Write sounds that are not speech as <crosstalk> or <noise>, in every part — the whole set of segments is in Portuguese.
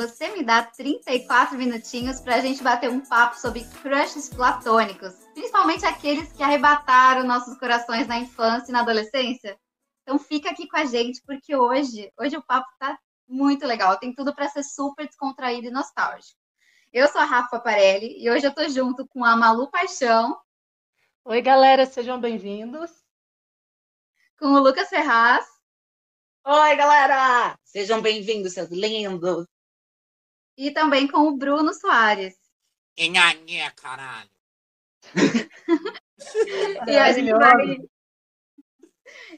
você me dá 34 minutinhos para a gente bater um papo sobre crushes platônicos, principalmente aqueles que arrebataram nossos corações na infância e na adolescência? Então fica aqui com a gente, porque hoje, hoje o papo tá muito legal, tem tudo para ser super descontraído e nostálgico. Eu sou a Rafa Parelli e hoje eu tô junto com a Malu Paixão. Oi, galera, sejam bem-vindos. Com o Lucas Ferraz. Oi, galera! Sejam bem-vindos, seus lindos! E também com o Bruno Soares. Enhanhé, caralho! <laughs> e, a gente vai...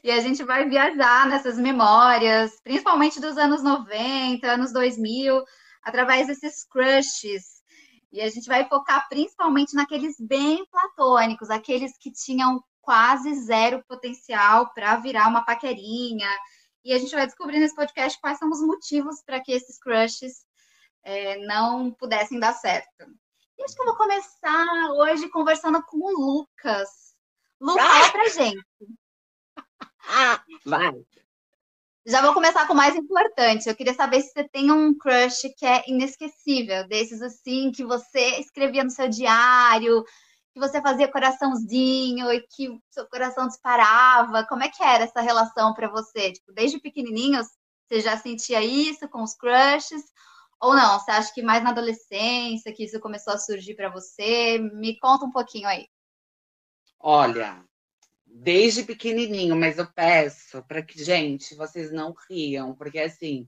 e a gente vai viajar nessas memórias, principalmente dos anos 90, anos 2000, através desses crushes. E a gente vai focar principalmente naqueles bem platônicos, aqueles que tinham quase zero potencial para virar uma paquerinha, e a gente vai descobrir nesse podcast quais são os motivos para que esses crushes é, não pudessem dar certo. E acho que eu vou começar hoje conversando com o Lucas. Lucas, ah! fala pra gente. <laughs> Ah, vai. Já vou começar com o mais importante. Eu queria saber se você tem um crush que é inesquecível, desses assim que você escrevia no seu diário, que você fazia coraçãozinho e que seu coração disparava? Como é que era essa relação para você? Tipo, desde pequenininhos, você já sentia isso com os crushes? Ou não? Você acha que mais na adolescência que isso começou a surgir para você? Me conta um pouquinho aí. Olha, desde pequenininho, mas eu peço para que, gente, vocês não riam, porque assim,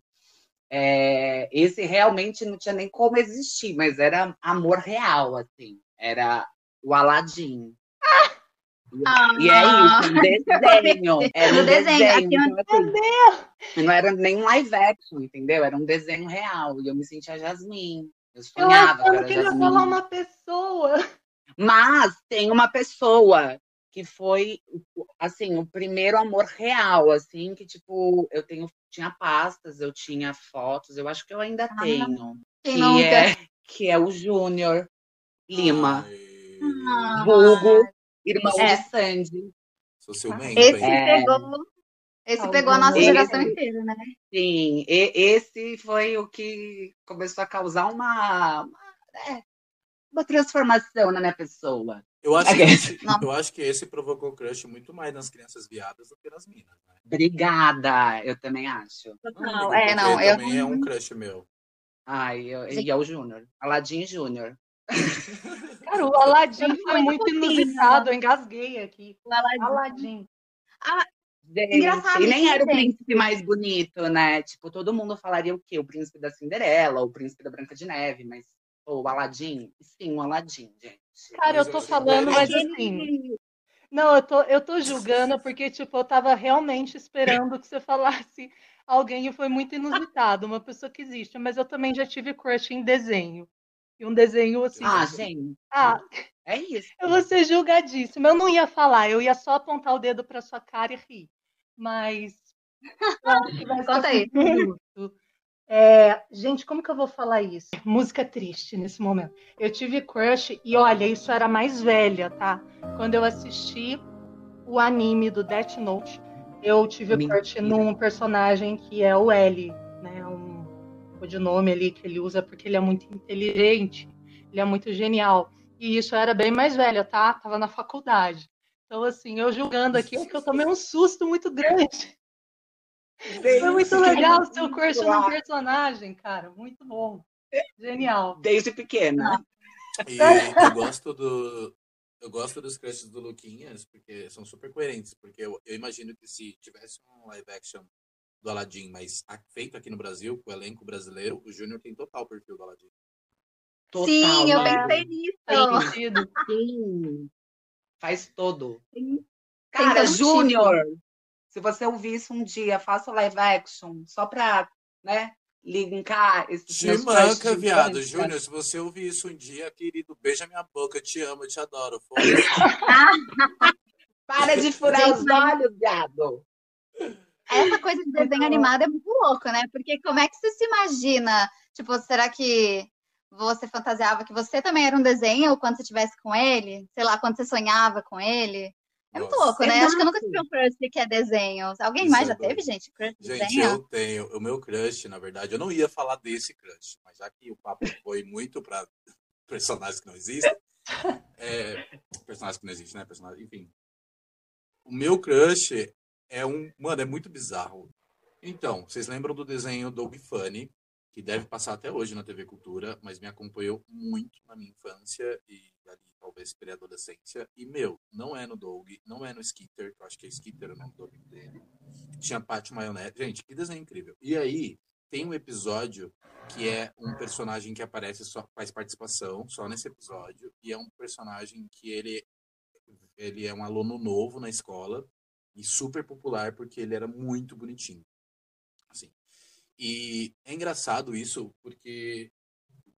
é, esse realmente não tinha nem como existir, mas era amor real, assim. Era o Aladim. Ah, <laughs> e é isso, um desenho. Era um desenho. desenho. Então, assim, não era nem um live action, entendeu? Era um desenho real. E eu me sentia Jasmine. Eu sonhava eu que era falar uma pessoa. Mas tem uma pessoa que foi, assim, o primeiro amor real, assim, que, tipo, eu tenho, tinha pastas, eu tinha fotos, eu acho que eu ainda ah, tenho. Que é, que é o Júnior Lima. Ai. Ah, vulgo, irmão é. de Sandy. Sou seu bem, Esse é. pegou, esse pegou a nossa geração inteira, né? Sim, e, esse foi o que começou a causar uma, uma, é, uma transformação na minha pessoa. Eu acho, que esse, <laughs> eu acho que esse provocou crush muito mais nas crianças viadas do que nas minas. Né? Obrigada, eu também acho. Total, é, não, eu também é um crush meu. Ai, eu, e é o Júnior, Aladim Júnior. Cara, o Aladim foi muito inusitado, eu engasguei aqui. O Aladim. Aladim. Ah, Gente, e nem era o príncipe mais bonito, né? Tipo, todo mundo falaria o quê? O príncipe da Cinderela, o príncipe da Branca de Neve, mas pô, o Aladim, sim, o Aladim, gente. Cara, eu tô falando, mas assim. Não, eu tô, eu tô julgando porque, tipo, eu tava realmente esperando que você falasse alguém e foi muito inusitado, uma pessoa que existe, mas eu também já tive crush em desenho. E um desenho assim. Ah, gente. Ah, é isso. Eu vou ser julgadíssima. Eu não ia falar, eu ia só apontar o dedo para sua cara e rir. Mas. <laughs> Conta aí. É, gente, como que eu vou falar isso? Música triste nesse momento. Eu tive crush e olha, isso era mais velha, tá? Quando eu assisti o anime do Death Note, eu tive Mentira. crush num personagem que é o L, né? Um codinome ali que ele usa porque ele é muito inteligente, ele é muito genial. E isso era bem mais velha, tá? Tava na faculdade. Então, assim, eu julgando aqui, é que eu tomei um susto muito grande. Foi muito legal o seu curso no personagem, cara. Muito bom. Genial. Desde pequena. E eu gosto do. Eu gosto dos crushes do Luquinhas, porque são super coerentes. Porque eu, eu imagino que se tivesse um live action do Aladdin, mas feito aqui no Brasil, com o elenco brasileiro, o Júnior tem total perfil do Aladdin. Total, Sim, eu né? pensei nisso. Faz sentido. Sim. Faz todo. Sim. Cara, Júnior, se você ouvir isso um dia, faça live action, só pra, né, linkar esses Te manca, viado. Júnior, se você ouvir isso um dia, querido, beija minha boca, eu te amo, eu te adoro. <laughs> Para de furar os olhos, viado. Essa coisa de desenho animado é muito louco, né? Porque como é que você se imagina? Tipo, será que você fantasiava que você também era um desenho quando você estivesse com ele? Sei lá, quando você sonhava com ele? É muito Nossa. louco, né? Acho que eu nunca tive um crush que é desenho. Alguém mais Isso é já teve, gente? Crush de Gente, desenho? eu tenho. O meu crush, na verdade, eu não ia falar desse crush, mas já que o papo foi muito pra <laughs> personagens que não existem. É, personagens que não existem, né? Personagens, enfim. O meu crush é um. Mano, é muito bizarro. Então, vocês lembram do desenho Dog Funny, que deve passar até hoje na TV Cultura, mas me acompanhou muito na minha infância e ali talvez pré-adolescência. E, meu, não é no Dog, não é no Skitter, que eu acho que é Skitter o nome do Dog dele. Tinha Pátio Maionete. Gente, que desenho incrível. E aí, tem um episódio que é um personagem que aparece, só faz participação só nesse episódio, e é um personagem que ele, ele é um aluno novo na escola e super popular porque ele era muito bonitinho. Assim. E é engraçado isso porque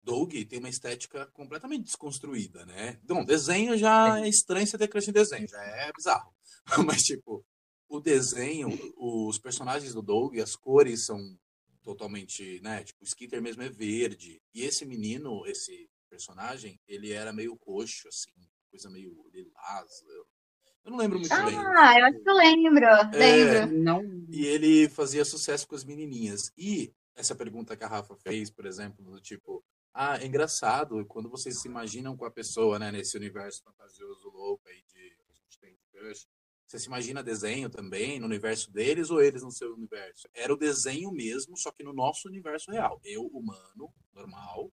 Doug tem uma estética completamente desconstruída, né? Bom, desenho já é estranho você ter crush em desenho, já é bizarro. <laughs> Mas, tipo, o desenho, os personagens do Doug, as cores são totalmente, né? Tipo, o Skitter mesmo é verde. E esse menino, esse personagem, ele era meio roxo, assim, coisa meio lilás. Eu, não lembro muito bem. Ah, eu acho que eu lembro. Lembro. Não. E ele fazia sucesso com as menininhas. E essa pergunta que a Rafa fez, por exemplo, do tipo, ah, é engraçado quando vocês se imaginam com a pessoa, né, nesse universo fantasioso louco aí de a gente tem de crush. Você se imagina desenho também no universo deles ou eles no seu universo? Era o desenho mesmo, só que no nosso universo real. Eu, humano, normal,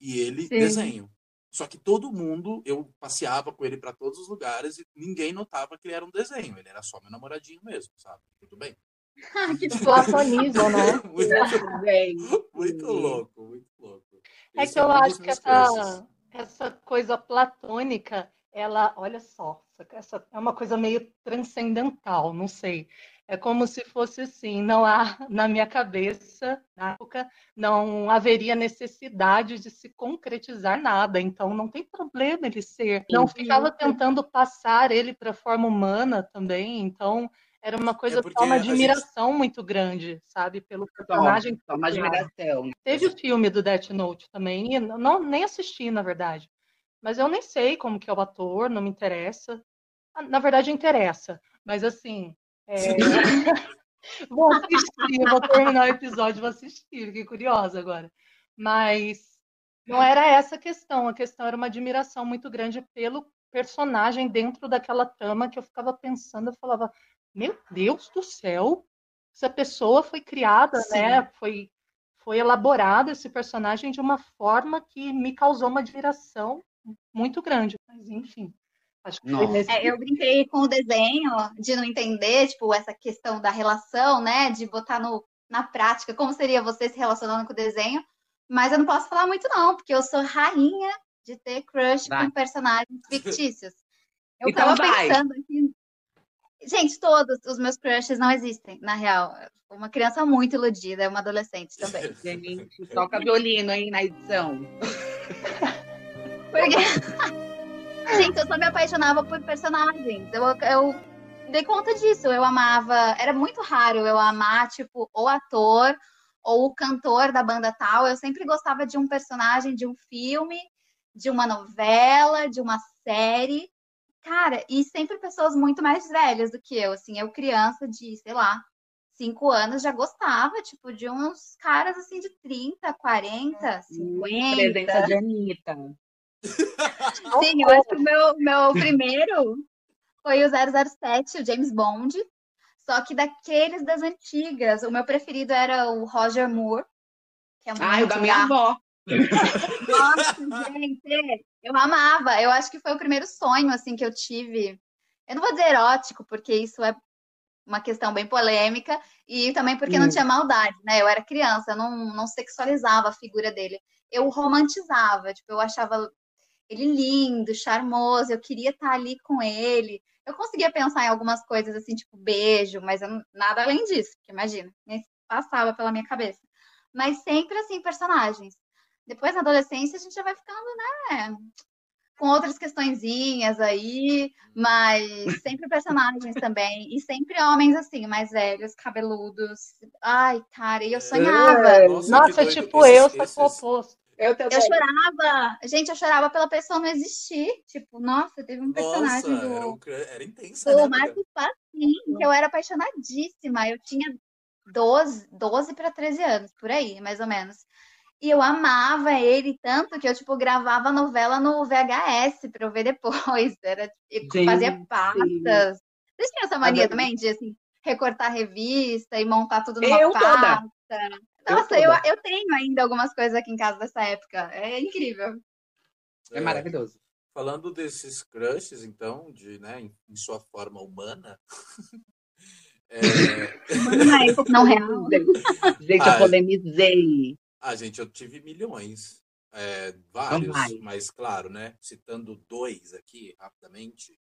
e ele, Sim. desenho. Só que todo mundo, eu passeava com ele para todos os lugares e ninguém notava que ele era um desenho. Ele era só meu namoradinho mesmo, sabe? Tudo bem. <laughs> que Platonismo, né? <laughs> muito, Bem, muito louco, muito louco. É Esse que eu dos acho que essa, essa coisa platônica, ela, olha só, essa é uma coisa meio transcendental, não sei. É como se fosse assim, não há na minha cabeça, na época, não haveria necessidade de se concretizar nada, então não tem problema ele ser. Não ficava tentando passar ele para a forma humana também, então era uma coisa porque só uma a gente- admiração muito grande, sabe, pelo personagem. Só uma admiração. Teve o filme do Death Note também, e não, nem assisti, na verdade. Mas eu nem sei como que é o ator, não me interessa. Ah, Na verdade, interessa. Mas assim. É, <laughs> vou assistir, vou terminar o episódio, vou assistir, fiquei curiosa agora. Mas não era essa a questão, a questão era uma admiração muito grande pelo personagem dentro daquela trama que eu ficava pensando, eu falava, meu Deus do céu, essa pessoa foi criada, Sim. né? Foi, foi elaborado esse personagem de uma forma que me causou uma admiração muito grande. Mas enfim, É, eu brinquei com o desenho de não entender, tipo, essa questão da relação, né? De botar no, na prática como seria você se relacionando com o desenho. Mas eu não posso falar muito, não, porque eu sou rainha de ter crush Vai. com personagens fictícios. Eu Então tava vai. pensando aqui. Gente, todos os meus crushes não existem, na real. Uma criança muito iludida, é uma adolescente também. <laughs> Gente, toca violino, hein, na edição. Porque... Gente, eu só me apaixonava por personagens. Eu, eu dei conta disso. Eu amava. Era muito raro eu amar, tipo, o ator ou o cantor da banda tal. Eu sempre gostava de um personagem de um filme, de uma novela, de uma série. Cara, e sempre pessoas muito mais velhas do que eu. Assim, eu, criança de, sei lá, cinco anos, já gostava, tipo, de uns caras assim de 30, 40, 50. Presença de Anitta. Sim, eu acho que o meu, meu primeiro foi o 007, o James Bond. Só que daqueles das antigas. O meu preferido era o Roger Moore. Que é muito Ai, o da minha avó. Nossa, gente, eu amava. Eu acho que foi o primeiro sonho assim que eu tive. Eu não vou dizer erótico, porque isso é uma questão bem polêmica, e também porque não Hum. tinha maldade, né? Eu era criança, eu não, não sexualizava a figura dele. Eu romantizava, tipo, eu achava ele lindo, charmoso, eu queria estar ali com ele. Eu conseguia pensar em algumas coisas assim, tipo beijo, mas eu nada além disso, porque imagina, nem passava pela minha cabeça. Mas sempre assim, personagens. Depois na adolescência a gente já vai ficando, né, com outras questõezinhas aí, mas sempre personagens também, e sempre homens assim, mais velhos, cabeludos. Ai, cara, e eu sonhava. Nossa, que doido. tipo eu, só que o oposto. Eu, também. eu chorava. Gente, eu chorava pela pessoa não existir. Tipo, nossa, teve um personagem Nossa, do, era, um era intensa, do né? Marcos Passim, que eu era apaixonadíssima. Eu tinha 12, 12 para 13 anos, por aí, mais ou menos. E eu amava ele tanto que eu, tipo, gravava a novela no VHS para eu ver depois. <laughs> Era, eu Gente. fazia pastas. Vocês tinham essa mania também de, assim, recortar revista e montar tudo numa Eu toda. pasta? Eu Nossa, eu, toda. eu tenho ainda algumas coisas aqui em casa dessa época. É incrível. É maravilhoso. Falando desses crushes, então, de, né, em, em sua forma humana. <laughs> é, Mas <laughs> não real. Gente, Ah, eu polemizei. Ah, gente, eu tive milhões. É, vários, mas claro, né? Citando dois aqui, rapidamente.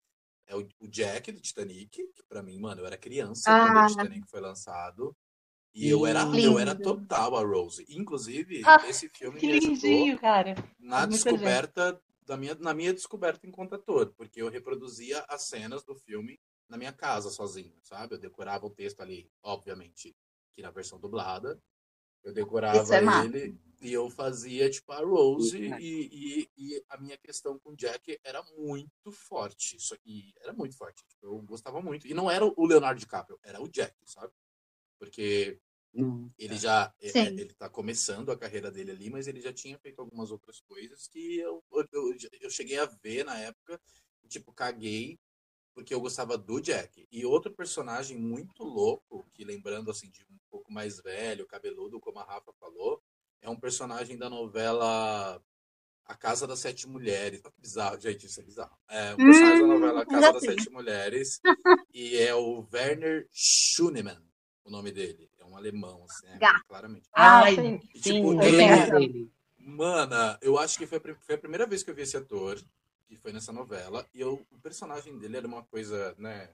É o, o Jack do Titanic, que pra mim, mano, eu era criança quando Ah. o Titanic foi lançado. E eu era, Lindo. eu era total a Rose. Inclusive, Ah, esse filme Que me lindinho, cara. na Muita descoberta da minha, na minha descoberta enquanto ator, porque eu reproduzia as cenas do filme na minha casa sozinho, sabe? Eu decorava o texto ali, obviamente, que na versão dublada. Eu decorava é ele e eu fazia tipo a Rose né? e, e, e a minha questão com o Jack era muito forte. Isso e era muito forte. Tipo, eu gostava muito. E não era o Leonardo DiCaprio, era o Jack, sabe? Porque Hum. ele já é- Sim. é- ele tá começando a carreira dele ali, mas ele já tinha feito algumas outras coisas que eu, eu, eu, cheguei a ver na época, e, tipo, caguei porque eu gostava do Jack. E outro personagem muito louco, que lembrando assim de um pouco mais velho, cabeludo, como a Rafa falou, é um personagem da novela A Casa das Sete Mulheres. Olha que bizarro, gente, isso é bizarro. É um personagem da novela A Casa já das. Sete Mulheres <laughs> e é o Werner Schunemann, o nome dele. É um alemão, assim, né? Gato. claramente. Ah, Ai, sim. E, sim, tipo, eu ele lembro é- dele. Mana, eu acho que foi foi a primeira vez que eu vi esse ator, que foi nessa novela, e eu, o personagem dele era uma coisa, né?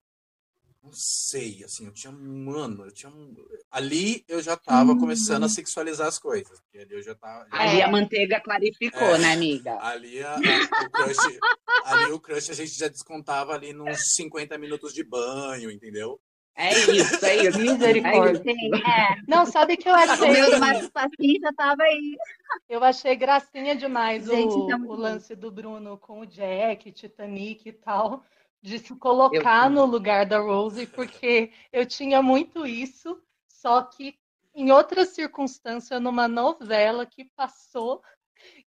Não sei, assim, eu tinha, mano, eu tinha. um- Ali eu já tava Hum. começando a sexualizar as coisas. Porque ali eu já tava. já- Ali É. a manteiga clarificou, É. né, amiga? Ali, a- a- o crush, ali o crush a gente já descontava ali nos 50 minutos de banho, entendeu? É isso, é isso. Misericórdia. Sim, é. Não, sabe que eu O achei. meu do Marcos Passim já tava aí. Eu achei gracinha demais Gente, o, isso é muito o lance do Bruno com o Jack, Titanic e tal, de se colocar Eu- no lugar da Rose, porque eu tinha muito isso, só que em outra circunstância, numa novela que passou,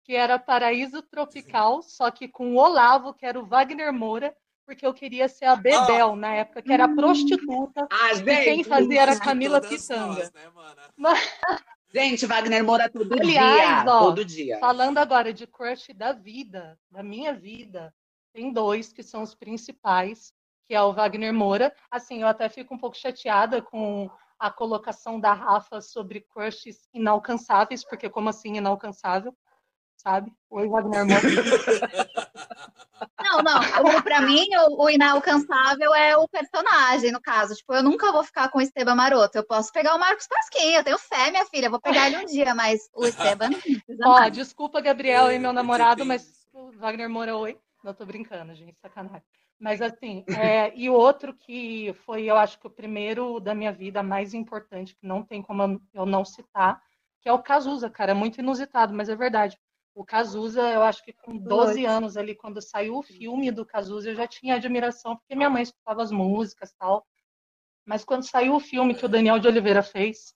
que era Paraíso Tropical, só que com o Olavo, que era o Wagner Moura, porque eu queria ser a Bebel na época, que era prostituta, Ah, e quem gente, fazia era Camila Pitanga. nós, né, mana? <laughs> gente, Wagner Moura todo Aliás, dia. ó, todo dia. Falando agora de crush da vida, da minha vida, tem dois que são os principais, que é o Wagner Moura. Assim, eu até fico um pouco chateada com a colocação da Rafa sobre crushes inalcançáveis, porque como assim inalcançável? Sabe? Oi, Wagner Moura. <laughs> Não, não. O, pra mim, o, o inalcançável é o personagem, no caso. Tipo, eu nunca vou ficar com o Esteban Maroto. Eu posso pegar o Marcos Pasquim. Eu tenho fé, minha filha. Eu vou pegar ele um dia, mas o Esteban Ó, mais. desculpa, Gabriel É, e meu porque namorado, tem mas o Wagner Moura, oi. Não tô brincando, gente, sacanagem. Mas assim, é, e o outro que foi, eu acho que o primeiro da minha vida mais importante, que não tem como eu não citar, que é o Cazuza, cara, muito inusitado, mas é verdade. O Cazuza, eu acho que com 12 anos ali, quando saiu o filme do Cazuza, eu já tinha admiração, porque minha mãe escutava as músicas e tal. Mas quando saiu o filme que o Daniel de Oliveira fez,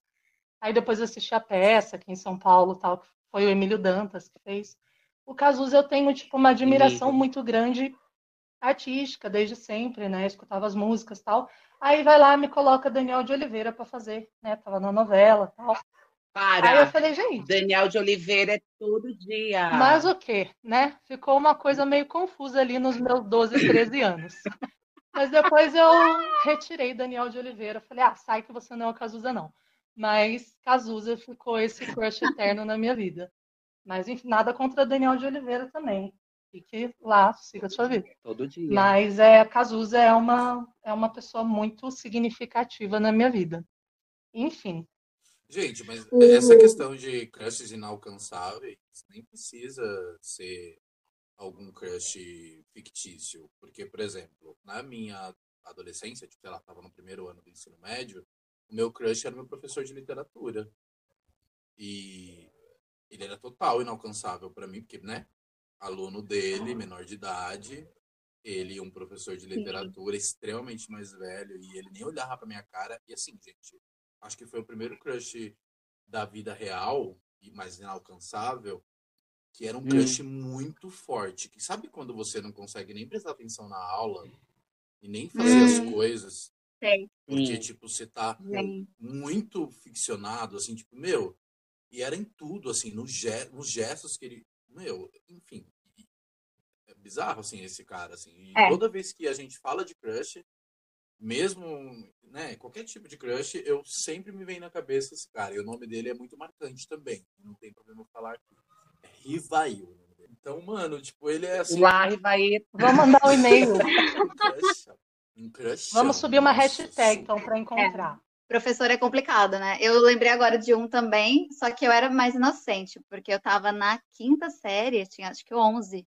aí depois eu assisti a peça aqui em São Paulo, tal, que foi o Emílio Dantas que fez. O Cazuza eu tenho tipo uma admiração Emílio. muito grande artística desde sempre, né? Escutava as músicas, tal. Aí vai lá me coloca Daniel de Oliveira para fazer, né? Tava na novela, tal. Aí eu Para. falei, gente, Daniel de Oliveira é todo dia. mas o quê, né? Ficou uma coisa meio confusa ali nos meus 12, 13 anos. Mas depois eu retirei Daniel de Oliveira. Falei, ah, sai que você não é o Cazuza, não. Mas Cazuza ficou esse crush eterno na minha vida. Mas, enfim, nada contra Daniel de Oliveira também. Fique lá, siga a sua vida. Todo dia. Mas é, Cazuza é uma, é uma pessoa muito significativa na minha vida. Enfim, Gente, mas O- essa questão de crushes inalcançáveis nem precisa ser algum crush fictício. Porque, por exemplo, na minha adolescência, tipo, sei lá, tava no primeiro ano do ensino médio, o meu crush era meu professor de literatura. E ele era total inalcançável para mim, porque, né? Aluno dele, menor de idade, ele, um professor de literatura Sim. extremamente mais velho, e ele nem olhava pra minha cara. E assim, gente, acho que foi o primeiro crush da vida real e mais inalcançável, que era um hum. crush muito forte. Que sabe quando você não consegue nem prestar atenção na aula e nem fazer hum. as coisas? Sim. Porque, tipo, você tá Sim. muito ficcionado, assim, tipo, meu, e era em tudo, assim, nos, ge nos gestos que ele. Meu, enfim. É bizarro, assim, esse cara, assim. E é. toda vez que a gente fala de crush, mesmo, né, qualquer tipo de crush, eu sempre me vem na cabeça esse cara. E o nome dele é muito marcante também. Não tem problema falar aqui. É Rivail. Então, mano, tipo, ele é assim. Lá, Rivail. Vamos mandar um e-mail. <laughs> um crush. Vamos subir uma hashtag, então, para encontrar. É. Professor é complicado, né? Eu lembrei agora de um também, só que eu era mais inocente, porque eu tava na quinta série, tinha acho que 11.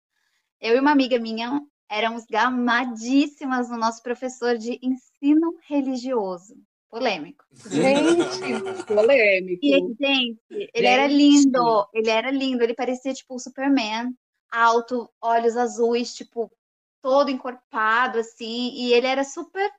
Eu e uma amiga minha éramos gamadíssimas no nosso professor de ensino religioso. Polêmico. Gente, <laughs> polêmico. E, gente, ele gente. era lindo, ele era lindo, ele parecia tipo o Superman, alto, olhos azuis, tipo, todo encorpado, assim, e ele era super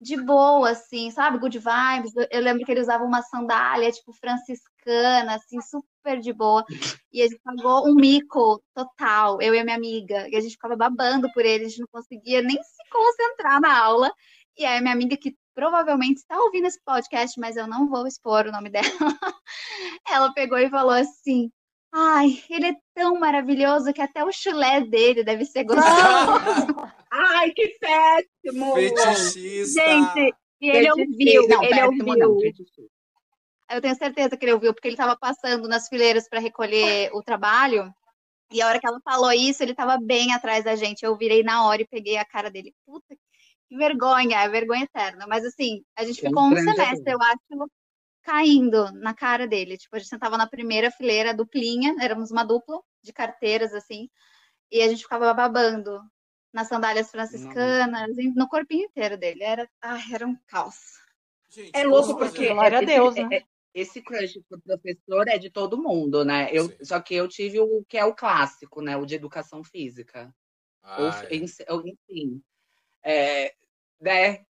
de boa, assim, sabe? Good vibes. Eu lembro que ele usava uma sandália, tipo, franciscana, assim, super de boa. E a gente pagou um mico total, eu e a minha amiga. E a gente ficava babando por ele, a gente não conseguia nem se concentrar na aula. E aí, a minha amiga, que provavelmente está ouvindo esse podcast, mas eu não vou expor o nome dela, <laughs> ela pegou e falou assim: Ai, ele é tão maravilhoso que até o chulé dele deve ser gostoso. <laughs> Ai, que péssimo! Fetichista! Gente, e ele ouviu, não, ele péssimo, ouviu. Não, eu tenho certeza que ele ouviu, porque ele estava passando nas fileiras para recolher o trabalho. E a hora que ela falou isso, ele estava bem atrás da gente. Eu virei na hora e peguei a cara dele. Puta, que vergonha, é vergonha eterna. Mas assim, a gente ficou um semestre, eu acho, caindo na cara dele. Tipo, a gente sentava na primeira fileira, duplinha, éramos uma dupla de assim, e a gente ficava babando nas sandálias franciscanas, Não. no corpinho inteiro dele. Era, ai, era um caos. Gente, é louco porque era Deus, né? É, esse crush pro professor é de todo mundo, né? Eu, só que eu tive o que é o clássico, né? O de educação física. Ou, enfim. É, né?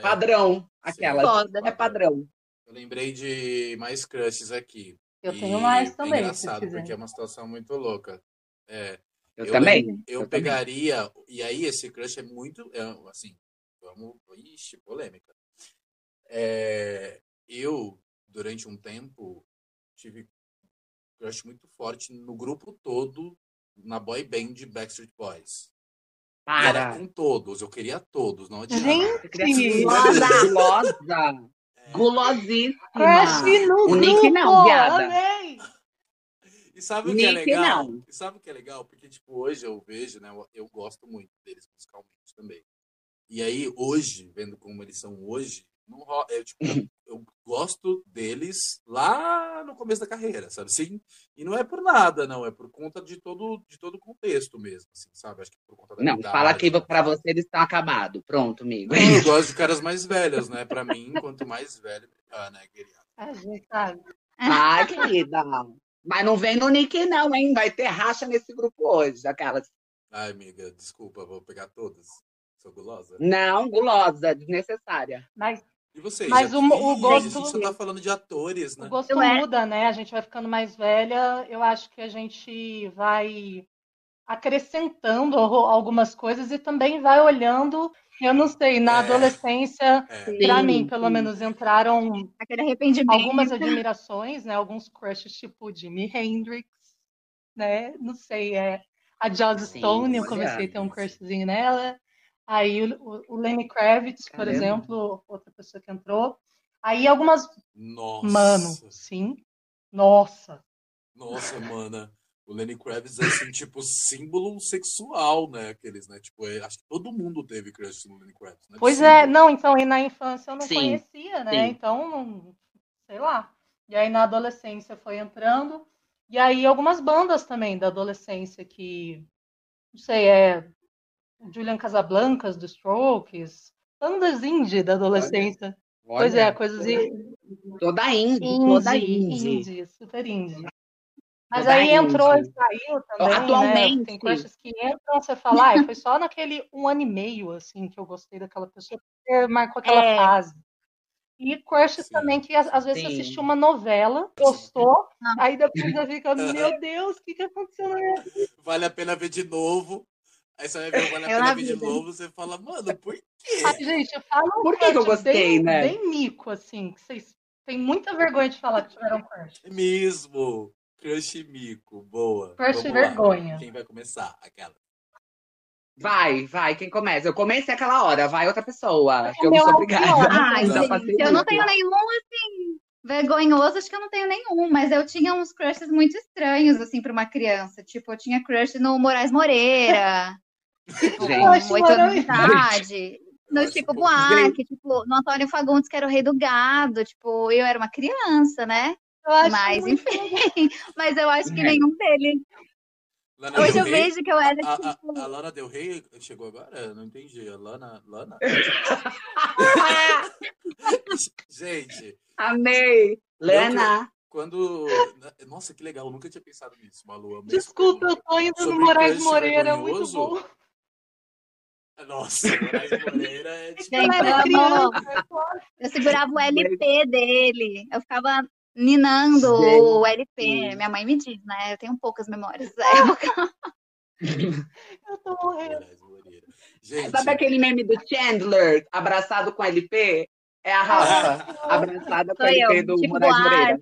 Padrão, aquela. É padrão. Eu lembrei de mais crushes aqui. Eu e tenho mais é também. É engraçado, porque é uma situação muito louca. É, eu, eu, também. Eu, eu pegaria. Também. E aí, esse crush é muito. É, assim, vamos. Ixi, polêmica. É, eu, durante um tempo, tive crush muito forte no grupo todo, na boy band Backstreet Boys. Para! com todos, eu queria todos, não adianta. Gente! Gulosa! Gulosíssima. Crush no o Nick não, viada. Amei. E sabe o que é legal? Não. E sabe o que é legal? Porque, tipo, hoje eu vejo, né? Eu, eu gosto muito deles musicalmente também. E aí, hoje, vendo como eles são hoje, não eu, tipo, eu <laughs> gosto deles lá no começo da carreira, sabe? Sim, e não é por nada, não, é por conta de todo de todo o contexto mesmo, assim, sabe? Acho que por conta da Não, idade, fala que para você eles estão acabados. Pronto, amigo. Eu <laughs> gosto de caras mais velhos, né? Para mim, quanto mais velho, melhor, né, querida? A gente sabe. Ah, querida. Mas não vem no Nick, não, hein? Vai ter racha nesse grupo hoje, aquelas. Ai, amiga, desculpa, vou pegar todas. Sou gulosa? Não, gulosa, desnecessária. Mas e vocês? Mas o, o gosto. A gente tá falando de atores, né? O gosto é. muda, né? A gente vai ficando mais velha. Eu acho que a gente vai acrescentando algumas coisas e também vai olhando. Eu não sei, na é. adolescência, é. para mim, pelo sim. menos, entraram Aquele arrependimento. algumas admirações, né? Alguns crushes, tipo Jimi Hendrix, né? Não sei, é a Joss Stone, eu comecei a ter um crushzinho nela. Aí o, o Lenny Kravitz, por Caramba. exemplo, outra pessoa que entrou. Aí algumas. Nossa. Mano, sim. Nossa. Nossa, mana. O Lenny Kravitz é assim, tipo, símbolo sexual, né? Aqueles, né? Tipo, é, acho que todo mundo teve crush no Lenny Kravitz, né? Pois é, não, então, e na infância eu não sim, conhecia, né? Sim. Então, sei lá. E aí na adolescência foi entrando. E aí algumas bandas também da adolescência que, não sei, é Julian Casablancas, do Strokes, bandas indie da adolescência. Olha, pois é, coisas Toda indie, indie toda indie. indie. Super indie. Mas No da aí entrou e saiu também, né? Atualmente. Tem crushes que entram, você fala, ai, foi só naquele um ano e meio, assim, que eu gostei daquela pessoa, porque marcou aquela É. fase. E crushes Sim, também, que às, vezes sim. você assistiu uma novela, gostou, aí depois <laughs> você fica, meu Deus, o que, que aconteceu na minha vida? Vale a pena ver de novo. Aí você vai ver, vale a Eu pena ver de novo, você fala, mano, por quê? Ai, gente, fala um Por que que eu gostei, bem, né? bem mico, assim, que vocês têm muita vergonha de falar que tiveram crush. Mesmo. Crush mico, boa. Crush Vamos lá. vergonha. Quem vai começar? Aquela. Vai, vai, quem começa? Eu comecei aquela hora, vai outra pessoa, que eu não sou é o obrigada. Ai, <laughs> gente, eu não tenho nenhum, assim, vergonhoso, acho que eu não tenho nenhum, mas eu tinha uns crushes muito estranhos, assim, pra uma criança. Tipo, eu tinha crush no Moraes Moreira, tipo, Gente. oito anos de idade. Eu No Chico. Buarque, tipo, no Antônio Fagundes, que era o rei do gado. Tipo, eu era uma criança, né? Eu acho Mas, enfim, <laughs> mas eu acho que É. nenhum deles. Lana Hoje eu Rey? vejo que eu era, A, tipo, a, a Lana Del Rey chegou agora? Eu não entendi. A Lana. Lana? <laughs> Gente, Amei. Lena. quando. Nossa, que legal, eu nunca tinha pensado nisso, Malu. Desculpa, eu tô indo no Moraes Moreira, é muito bom. Nossa, Moraes Moreira é tipo. Gente, Eu amo- eu segurava o LP dele. Eu ficava ninando o LP. Gente. Minha mãe me diz, né? Eu tenho poucas memórias da <laughs> época. Eu tô morrendo. Gente, Sabe aquele meme do Chandler abraçado com LP? É a Rafa abraçada com Sou LP eu, do tipo Moraes Moreira.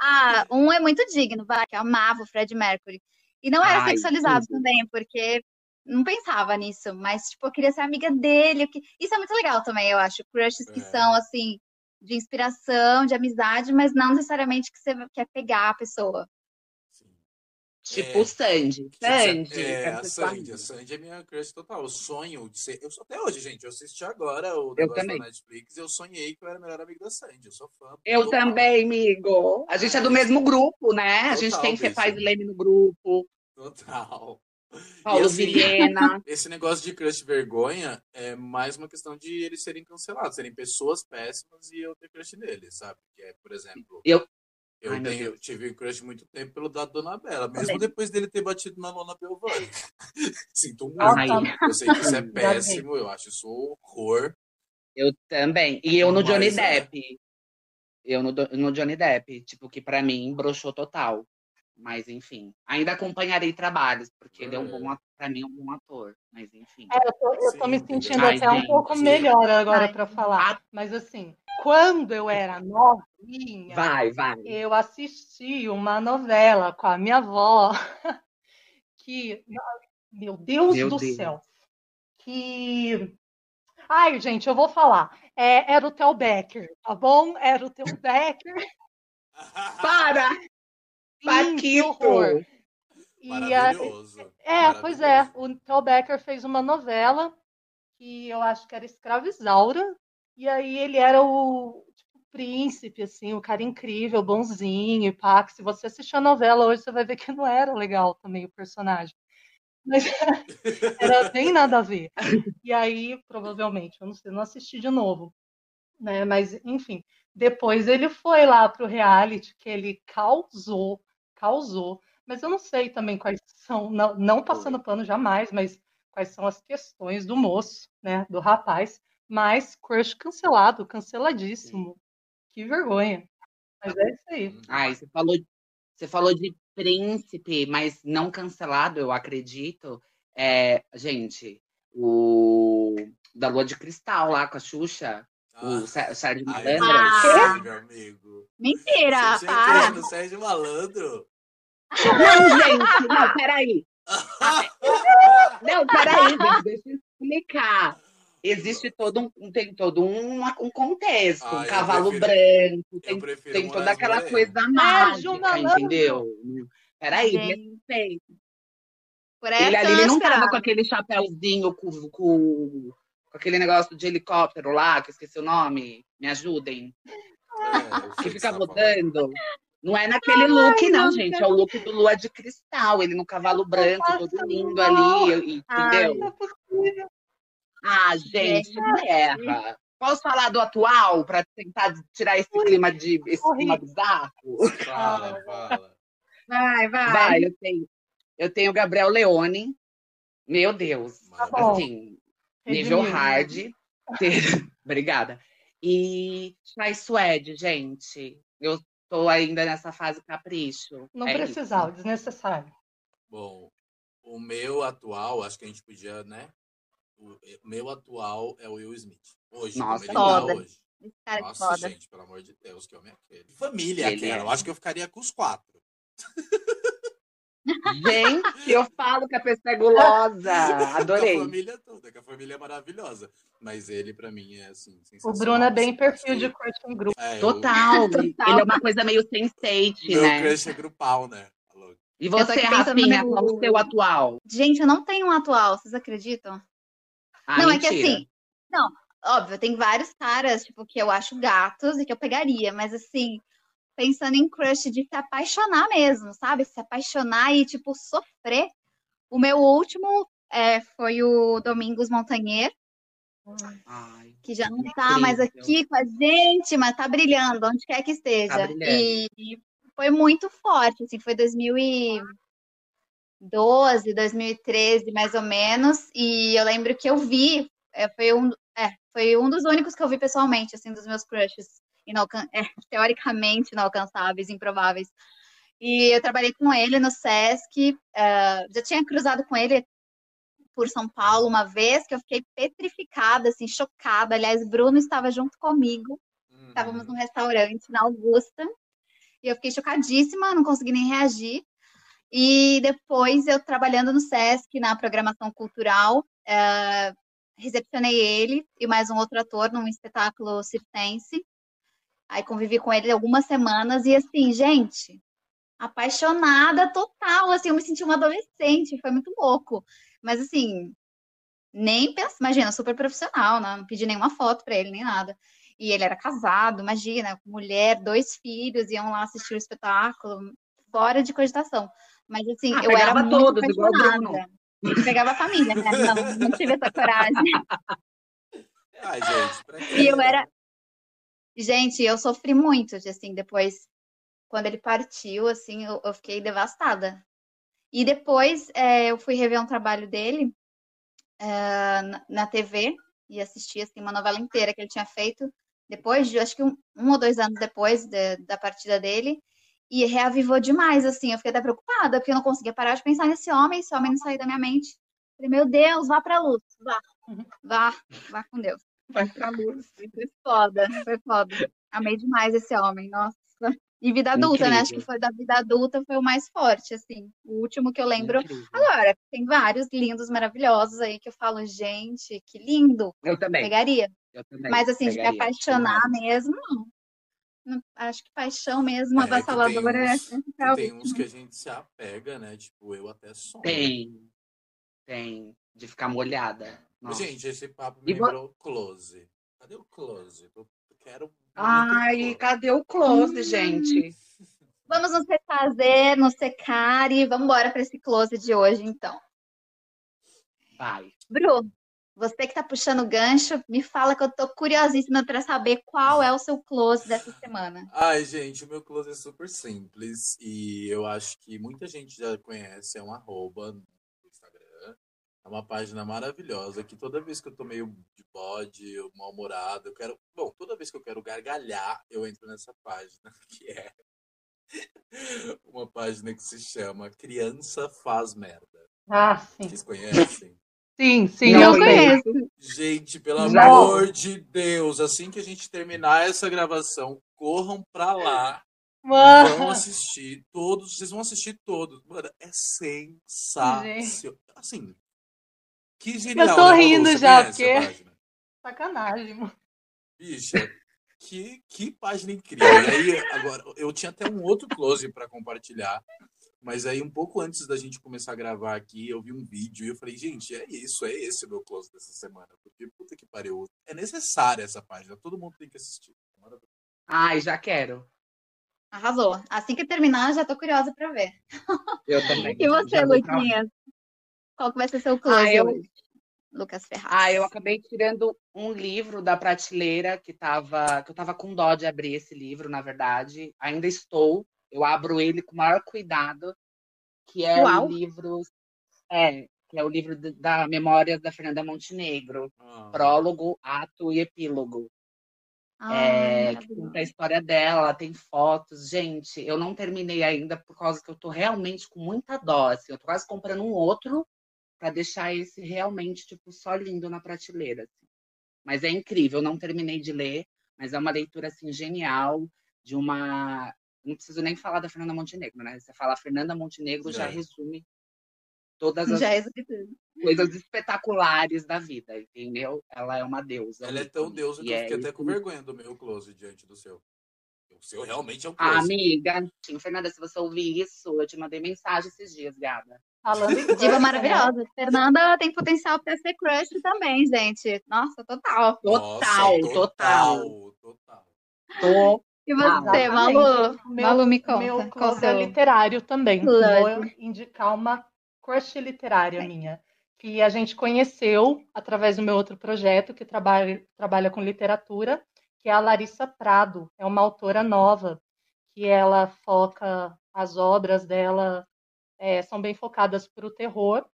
Ah, um é muito digno, vai, que eu amava o Fred Mercury. E não era Ai, sexualizado tudo. também, porque não pensava nisso, mas, tipo, eu queria ser amiga dele. que- Isso é muito legal também, eu acho. Crushes que É. são, assim, de inspiração, de amizade, mas não necessariamente que você quer pegar a pessoa. sim. Tipo É. o Sandy. Sandy. É, quero a Sandy. A Sandy é minha crush total. Eu sonho de ser. Eu sou até hoje, gente. Eu assisti agora o negócio da Netflix e eu sonhei que eu era o melhor amigo da Sandy. Eu sou fã. Eu total. também, amigo. A gente é do mesmo grupo, né? A gente Total, tem beijo. Faz Leme no grupo, Total. Paulo assim, Vilhena. <laughs> Esse negócio de crush vergonha é mais uma questão de eles serem cancelados, serem pessoas péssimas e eu ter crush neles, sabe? Que é, por exemplo, Eu- eu Ai, tenho, Deus. tive crush muito tempo pelo dado Dona Bela, mesmo Também. depois dele ter batido na Lona Belvani. <laughs> Sinto muito. Ai. Eu sei que isso é <laughs> péssimo, eu acho isso um horror. Eu também. E eu no Johnny Mas é. Depp. Eu no, no Johnny Depp. Tipo, que pra mim broxou total. Mas, enfim. Ainda acompanharei trabalhos, porque ele é um bom ator. Pra mim, é um bom ator. Mas, enfim. É, eu tô, eu tô Sim, me sentindo Ai, até um pouco melhor agora pra falar. Mas assim, quando eu era novinha, Vai, vai. eu assisti uma novela com a minha avó <laughs> que, meu Deus Meu do Deus. céu, que Ai, gente, eu vou falar. É, era o Theo Becker, tá bom? Era o Theo <laughs> Becker. Para! Sim, que horror. Paquito! E a- Maravilhoso. É, pois é. O Theo Becker fez uma novela que eu acho que era Escrava Isaura. E aí ele era o tipo, príncipe, assim, o cara incrível, bonzinho, e pá. que Se você assistir a novela hoje, você vai ver que não era legal também o personagem. Mas <laughs> era bem nada a ver. E aí, provavelmente, eu não sei, não assisti de novo. Né? Mas, enfim, depois ele foi lá pro reality que ele causou, causou. Mas eu não sei também quais são, não, não passando pano jamais, mas quais são as questões do moço, né, do rapaz. Mas crush cancelado, canceladíssimo. Que vergonha. Mas é isso aí. Ai, você falou, você falou de príncipe, mas não cancelado, eu acredito. É, gente, o da Lua de Cristal lá com a Xuxa, o Sé- Sérgio Malandro. Ah. meu amigo. Mentira, para. no Sérgio Malandro? Não, gente, não, peraí. <laughs> Não, peraí, gente, deixa eu explicar. Existe todo um, tem todo um, um contexto, Ah, um cavalo prefiro- branco, tem, tem toda aquela Moreira. coisa Sérgio mágica, entendeu? Peraí, Gente. Por essa Ele ali ele não tava com aquele chapéuzinho com, com, com aquele negócio de helicóptero lá, que eu esqueci o nome. Me ajudem. É, Que fica tá falando. rodando. Não é naquele look, não, não, gente. É o look do Lua de Cristal. Ele no cavalo branco, todo lindo mal. ali, Ai. entendeu? Não é. Ah, gente, não erra. Posso falar do atual para tentar tirar esse clima de esse clima bizarro? Fala, fala. Vai, vai. Vai, eu tenho. Eu tenho o Gabriel Leone. Meu Deus. Tá bom. Assim, nível hard. <laughs> <laughs> Obrigada. E Chai Suede, gente. Eu tô ainda nessa fase capricho. Não É precisava, isso. desnecessário. Bom, o meu atual, acho que a gente podia, né? O o meu atual é o Will Smith. Hoje, Nossa, como ele tá hoje. Cara é Nossa, foda. gente, pelo amor de Deus, que homem é aquele. Família Ele aquela. é. Eu acho que eu ficaria com os quatro. <laughs> Gente, eu falo que a pessoa é gulosa. Adorei. <laughs> Com a família toda, que a família é maravilhosa. Mas ele, pra mim, é assim, O. Bruno é bem assim, perfil de crush em grupo. É, eu- Total. Total. <laughs> Ele é uma coisa meio sensate, Meu né? crush é grupal, né? E você, Rafinha, meu- qual o seu atual? Gente, eu não tenho um atual, vocês acreditam? Ah, não, é que mentira. assim, não, óbvio, tem vários caras, tipo, que eu acho gatos e que eu pegaria, mas assim, pensando em crush de se apaixonar mesmo, sabe? Se apaixonar e, tipo, sofrer. O meu último é, foi o Domingos Montanher, Ai, que já não tá mais aqui com a gente, mas tá brilhando, onde quer que esteja. Tá. E foi muito forte, assim, foi 2012, 2013, mais ou menos, e eu lembro que eu vi, é, foi um, é, foi um dos únicos que eu vi pessoalmente, assim, dos meus crushes, inalcan <laughs> é, teoricamente inalcançáveis, improváveis. E eu trabalhei com ele no Sesc, eh, já tinha cruzado com ele por São Paulo uma vez, que eu fiquei petrificada, assim, chocada. Aliás, Bruno estava junto comigo, Uhum. estávamos num restaurante na Augusta, e eu fiquei chocadíssima, não consegui nem reagir. E depois, eu trabalhando no Sesc, na programação cultural, eh, recepcionei ele e mais um outro ator num espetáculo circense. Aí convivi com ele algumas semanas e assim, gente, apaixonada total, assim, eu me senti uma adolescente, foi muito louco. Mas assim, nem pensa, imagina, super profissional, né? Não pedi nenhuma foto pra ele, nem nada. E ele era casado, imagina, mulher, dois filhos, iam lá assistir o espetáculo, fora de cogitação. Mas assim, Ah, eu era muito todos, apaixonada. Pegava a família, né? Não, não tive essa coragem. <laughs> Ai, gente, pra quê? E eu era. Gente, eu sofri muito, assim, depois, quando ele partiu, assim, eu, eu fiquei devastada. E depois é, eu fui rever um trabalho dele é, na, na TV e assisti, assim, uma novela inteira que ele tinha feito depois de, acho que um, um ou dois anos depois de- da partida dele. E reavivou demais, assim, eu fiquei até preocupada, porque eu não conseguia parar de pensar nesse homem, esse homem não saía da minha mente. Falei, meu Deus, vá pra luz, vá, vá, vá com Deus. Vai pra luz. Foi foda, foi foda. Amei demais esse homem, nossa. E vida adulta, né? Acho que Incrível. foi da vida adulta, foi o mais forte, assim. O último que eu lembro. Incrível. Agora, tem vários lindos, maravilhosos aí que eu falo, gente, que lindo. Eu também. Pegaria. Eu também. Mas assim, de me pegaria. apaixonar mesmo, não. Acho que paixão mesmo, É, avassaladora, tem é uns- a tem uns que a gente se apega, né? Tipo, eu até sonho. Tem. Tem. De ficar molhada. Gente, esse papo me E vo- lembrou close. Cadê o close? Eu quero. Ai, close. cadê o close, gente? <laughs> Vamos nos refazer, nos secar e vamos embora para esse close de hoje, então. Vai. Bruno, você que tá puxando o gancho, me fala que eu tô curiosíssima para saber qual é o seu close dessa semana. Ai, gente, o meu close é super simples e eu acho que muita gente já conhece, é um arroba. É uma página maravilhosa que toda vez que eu tô meio de bode, ou mal-humorado, eu quero. Bom, toda vez que eu quero gargalhar, eu entro nessa página, <laughs> que é uma página que se chama Criança Faz Merda. Ah, sim. Vocês conhecem? Sim, sim, Não eu conheço. Gente, pelo Já. amor de Deus, assim que a gente terminar essa gravação, corram pra lá Vão Mano, assistir todos, vocês vão assistir todos. Mano, é sensacional. Assim, que genial. Eu tô né, rindo já, porque- página? sacanagem, mano. Bicha, que, que página incrível. E aí, agora, eu tinha até um outro close pra compartilhar, mas aí um pouco antes da gente começar a gravar aqui, eu vi um vídeo e eu falei, gente, é isso, é esse o meu close dessa semana. Porque, puta que pariu, é necessária essa página, todo mundo tem que assistir. Maravilhoso. Ai, já quero. Arrasou. Assim que terminar, já tô curiosa para ver. Eu também. <laughs> E você, Já Qual que vai ser seu close Ah, eu- hoje? Lucas Ferraz. Ah, eu acabei tirando um livro da prateleira que tava, que eu tava com dó de abrir esse livro, na verdade. Ainda estou. Eu abro ele com o maior cuidado, que é Uau. o livro. É, que é o livro da Memórias da Fernanda Montenegro. Ah, Prólogo, ato e epílogo. Ai, É, que conta a história dela, ela tem fotos. Gente, eu não terminei ainda por causa que eu tô realmente com muita dó. Assim, eu tô quase comprando um outro para deixar esse realmente, tipo, só lindo na prateleira. assim. Mas é incrível, eu não terminei de ler, mas é uma leitura, assim, genial, de uma... Não preciso nem falar da Fernanda Montenegro, né? Você fala Fernanda Montenegro, já É. resume todas as Já é coisas espetaculares da vida, entendeu? Ela é uma deusa. Ela é tão deusa que eu é fiquei até isso. com vergonha do meu close diante do seu. O seu realmente é um Ah, close. amiga, Fernanda, se você ouvir isso, eu te mandei mensagem esses dias, gada. Falando em Diva crush, né? maravilhosa. Fernanda tem potencial para ser crush também, gente. Nossa, total. Total, Nossa, total. total. Tô. E Ah, você, exatamente. Malu? Meu- Malu, me conta. Meu qual close é seu... literário também. Close. Vou indicar uma crush literária minha, que a gente conheceu através do meu outro projeto, que trabalha, trabalha com literatura, que é a Larissa Prado. É uma autora nova, que ela foca, as obras dela é, são bem focadas para o terror,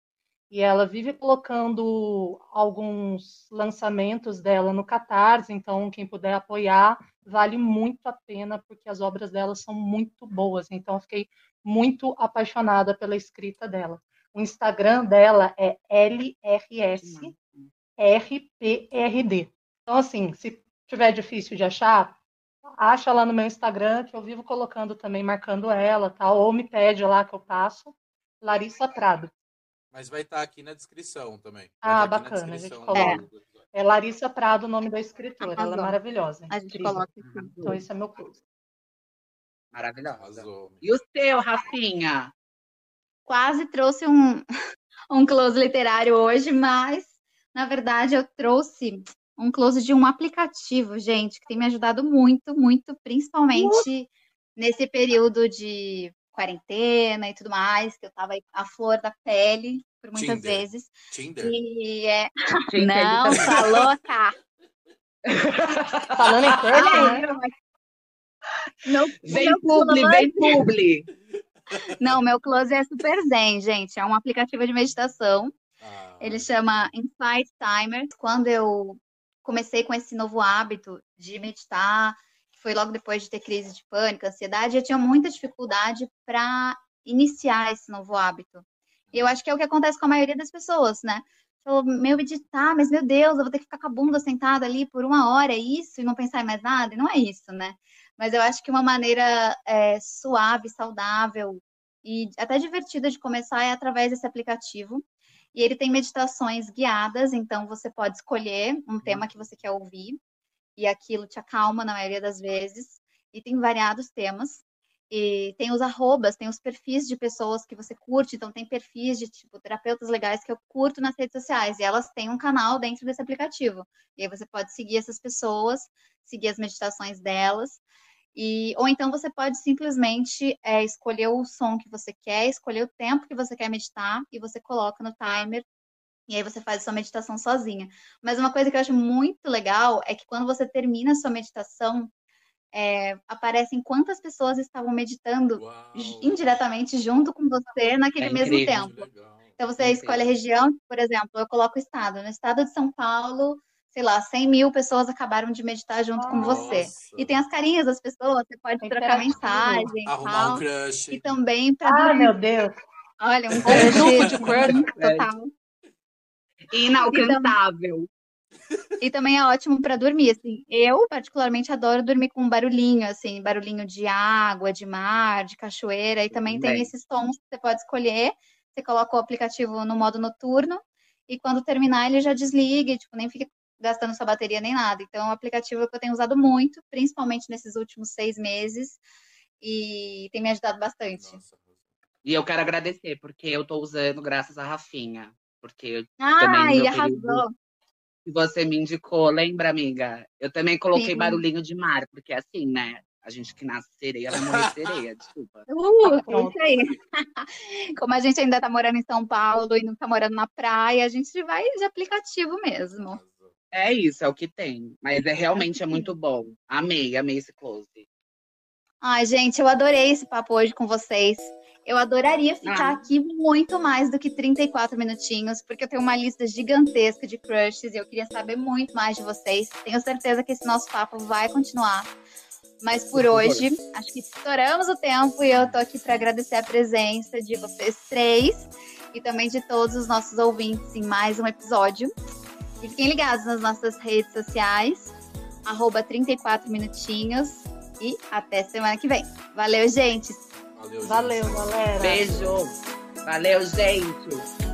e ela vive colocando alguns lançamentos dela no Catarse, então quem puder apoiar, vale muito a pena, porque as obras dela são muito boas. Então eu fiquei muito apaixonada pela escrita dela. O Instagram dela é LRS RPRD. Então, assim, se tiver difícil de achar, acha lá no meu Instagram, que eu vivo colocando também, marcando ela, tal, ou me pede lá que eu passo. Larissa Prado. Mas vai estar aqui na descrição também. Vai Ah, tá bacana, a gente coloca. do- episódio. É Larissa Prado o nome da escritora. Ela é Arrasou. maravilhosa. A gente incrível. coloca aqui. Então, esse é meu curso. Maravilhosa. Arrasou. E o seu, Rafinha? Quase trouxe um, <laughs> um close literário hoje, mas na verdade eu trouxe um close de um aplicativo, gente, que tem me ajudado muito, muito, principalmente nesse período de quarentena e tudo mais, que eu tava a flor da pele por muitas Tinder. vezes. Tinder. E é. <laughs> Não, tá louca! <laughs> Falando em né? aí, Meu, Vem meu publi, close- vem publi. Não, meu close é super zen, gente. É um aplicativo de meditação. Ah, Ele chama Insight Timer. Quando eu comecei com esse novo hábito de meditar, foi logo depois de ter crise de pânico, ansiedade, eu tinha muita dificuldade para iniciar esse novo hábito. E eu acho que é o que acontece com a maioria das pessoas, né? Falou, meu, meditar, mas meu Deus, eu vou ter que ficar com a bunda sentada ali por uma hora, é isso? E não pensar em mais nada? E não é isso, né? Mas eu acho que uma maneira é, suave, saudável e até divertida de começar é através desse aplicativo. E ele tem meditações guiadas, então você pode escolher um tema que você quer ouvir, e aquilo te acalma na maioria das vezes. E tem variados temas. E tem os arrobas, tem os perfis de pessoas que você curte, então tem perfis de tipo terapeutas legais que eu curto nas redes sociais, e elas têm um canal dentro desse aplicativo. E aí você pode seguir essas pessoas, seguir as meditações delas. E, ou então você pode simplesmente é, escolher o som que você quer, escolher o tempo que você quer meditar e você coloca no timer e aí você faz a sua meditação sozinha. Mas uma coisa que eu acho muito legal é que quando você termina a sua meditação, é, aparecem quantas pessoas estavam meditando Uau. indiretamente junto com você naquele É mesmo incrível. tempo. Legal. Então você Incrível. escolhe a região, por exemplo, eu coloco o estado. No estado de São Paulo, sei lá, 100 mil pessoas acabaram de meditar junto com você. Nossa. E tem as carinhas das pessoas, você pode É trocar mensagem e Arrumar tal. um crush. E também para Ah, dormir. meu Deus. Olha, um grupo crush de <laughs> crush. total. Inalcançável. E também é ótimo para dormir, assim. Eu, particularmente, adoro dormir com um barulhinho, assim, barulhinho de água, de mar, de cachoeira. E também tem Também. esses tons que você pode escolher. Você coloca o aplicativo no modo noturno e quando terminar ele já desliga, tipo, nem fica gastando sua bateria nem nada. Então, é um aplicativo que eu tenho usado muito, principalmente nesses últimos seis meses, e tem me ajudado bastante. Nossa. E eu quero agradecer, porque eu tô usando graças a Rafinha. Porque também no Ai, meu arrasou! que você me indicou, lembra, amiga? Eu também coloquei Sim. barulhinho de mar, porque é assim, né? A gente que nasce sereia vai morrer sereia, desculpa. <laughs> Uh, Pronto. isso aí. <laughs> Como a gente ainda tá morando em São Paulo e não tá morando na praia, a gente vai de aplicativo mesmo. É isso, é o que tem. Mas é realmente é muito bom. Amei, amei esse close. Ai, gente, eu adorei esse papo hoje com vocês. Eu adoraria ficar Ah. aqui muito mais do que 34 minutinhos, porque eu tenho uma lista gigantesca de crushes e eu queria saber muito mais de vocês. Tenho certeza que esse nosso papo vai continuar. Mas por hoje, acho que estouramos o tempo e eu tô aqui para agradecer a presença de vocês três e também de todos os nossos ouvintes em mais um episódio. E fiquem ligados nas nossas redes sociais, arroba 34 minutinhos e até semana que vem. Valeu, gente! Valeu. Valeu, galera. Beijo. Valeu, gente.